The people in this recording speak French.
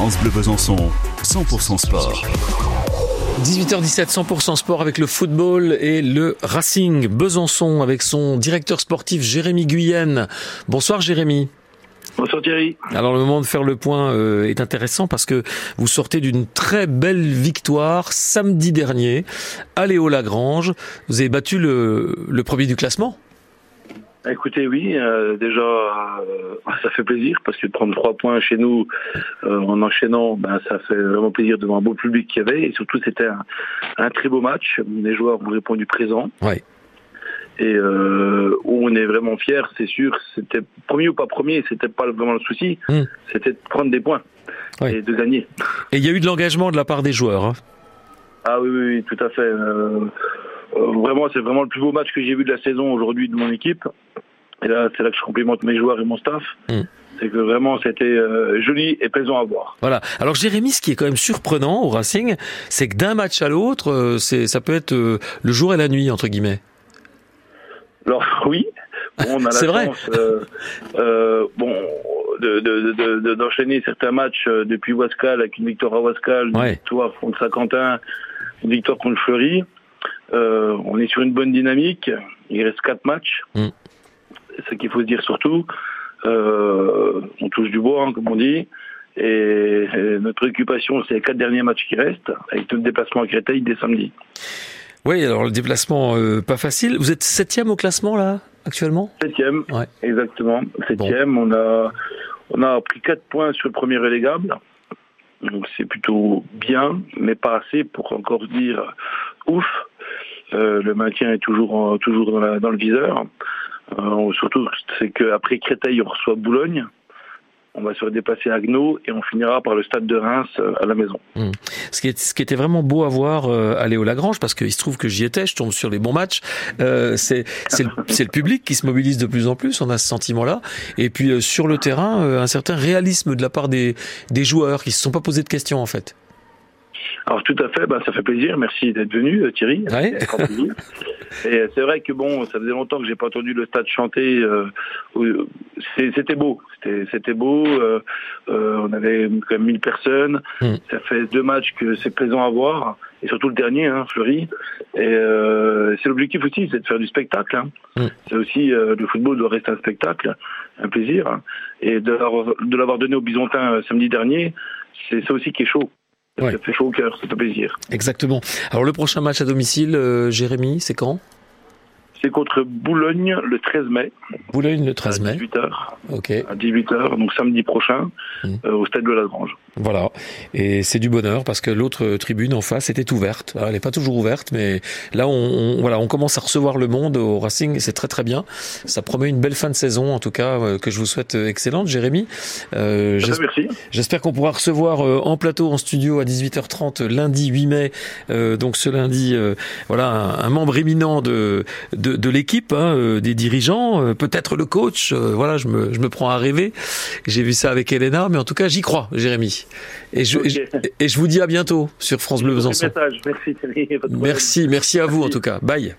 France Bleu Besançon, 100% sport. 18h17, 100% sport avec le football et le Racing Besançon avec son directeur sportif Jérémy Guyenne. Bonsoir Jérémy. Bonsoir Thierry. Alors le moment de faire le point euh, est intéressant parce que vous sortez d'une très belle victoire samedi dernier à Léo Lagrange. Vous avez battu le, le premier du classement Écoutez, oui, euh, déjà, euh, ça fait plaisir parce que de prendre trois points chez nous euh, en enchaînant, ben, ça fait vraiment plaisir devant un beau public qu'il y avait et surtout c'était un, un, très beau match. Les joueurs ont répondu présent. Ouais. Et où on est vraiment fiers, c'est sûr. C'était premier ou pas premier, c'était pas vraiment le souci. Mm. C'était de prendre des points Ouais. et de gagner. Et il y a eu de l'engagement de la part des joueurs. hein. Ah oui, oui, oui, tout à fait. Euh, euh, vraiment, c'est vraiment le plus beau match que j'ai vu de la saison aujourd'hui de mon équipe. Et là, c'est là que je complimente mes joueurs et mon staff. Mm. C'est que vraiment, c'était euh, joli et plaisant à voir. Voilà. Alors Jérémy, ce qui est quand même surprenant au Racing, c'est que d'un match à l'autre, euh, c'est ça peut être euh, le jour et la nuit entre guillemets. Alors oui, bon, on a la C'est vrai. chance, euh, euh, bon, de- de- de- de- d'enchaîner certains matchs euh, depuis Wascal avec une victoire à Wascal, une Ouais. victoire contre Saint-Quentin, une victoire contre Fleury. Euh, on est sur une bonne dynamique. Il reste quatre matchs. Mm. C'est ce qu'il faut se dire surtout. Euh, on touche du bois, hein, comme on dit. Et, et notre préoccupation, c'est les quatre derniers matchs qui restent, avec notre déplacement à Créteil dès samedi. Oui, alors le déplacement euh, pas facile. Vous êtes septième au classement là actuellement? Septième, Ouais. exactement. Septième, on a on a pris quatre points sur le premier relégable. Donc c'est plutôt bien, mais pas assez pour encore dire ouf. Euh, le maintien est toujours toujours dans, le viseur. Euh, surtout c'est qu'après Créteil on reçoit Boulogne. On va se déplacer à Agno et on finira par le stade de Reims euh, à la maison. ce qui, est, ce qui était vraiment beau à voir euh, à Léo Lagrange, parce qu'il se trouve que j'y étais, je tombe sur les bons matchs. C'est le, public qui se mobilise de plus en plus, on a ce sentiment-là. Et puis sur le terrain, un certain réalisme de la part des, joueurs qui se sont pas posés de questions en fait. Alors tout à fait, bah, ça fait plaisir. Merci d'être venu, euh, Thierry. Ouais. Et c'est vrai que bon, ça faisait longtemps que j'ai pas entendu le stade chanter. euh, c'était beau, c'était beau. euh, euh, on avait quand même 1000 personnes. Mm. Ça fait deux matchs que c'est plaisant à voir, et surtout le dernier, hein, Fleury. Et c'est l'objectif aussi, c'est de faire du spectacle. hein. Mm. C'est aussi le football doit rester un spectacle, un plaisir. Et de l'avoir donné aux Bisontins euh, samedi dernier, c'est ça aussi qui est chaud. Ouais. Ça fait chaud au cœur, ça fait plaisir. Exactement. Alors le prochain match à domicile, euh, Jérémy, c'est quand? C'est contre Boulogne le 13 mai, Boulogne le à 13 mai. 18h. Ok. À 18h, donc samedi prochain, Mm. euh, au stade de la Grange. Voilà. Et c'est du bonheur parce que l'autre tribune en face était ouverte. Alors, elle n'est pas toujours ouverte, mais là, on, on- voilà, on commence à recevoir le monde au Racing et c'est très très bien. Ça promet une belle fin de saison, en tout cas, euh, que je vous souhaite euh, excellente, Jérémy. Euh, j'espère- bien, Merci. J'espère qu'on pourra recevoir euh, en plateau, en studio, à 18h30, lundi 8 mai. euh, donc ce lundi, euh, voilà, un, un membre éminent de de, de l'équipe, hein, des dirigeants, peut-être le coach. voilà, je me je me prends à rêver. J'ai vu ça avec Elena, mais en tout cas, j'y crois, Jérémy. Et je, Ok. et je et je vous dis à bientôt sur France Bleu Besançon. Merci. Merci, à vous en tout cas. Bye.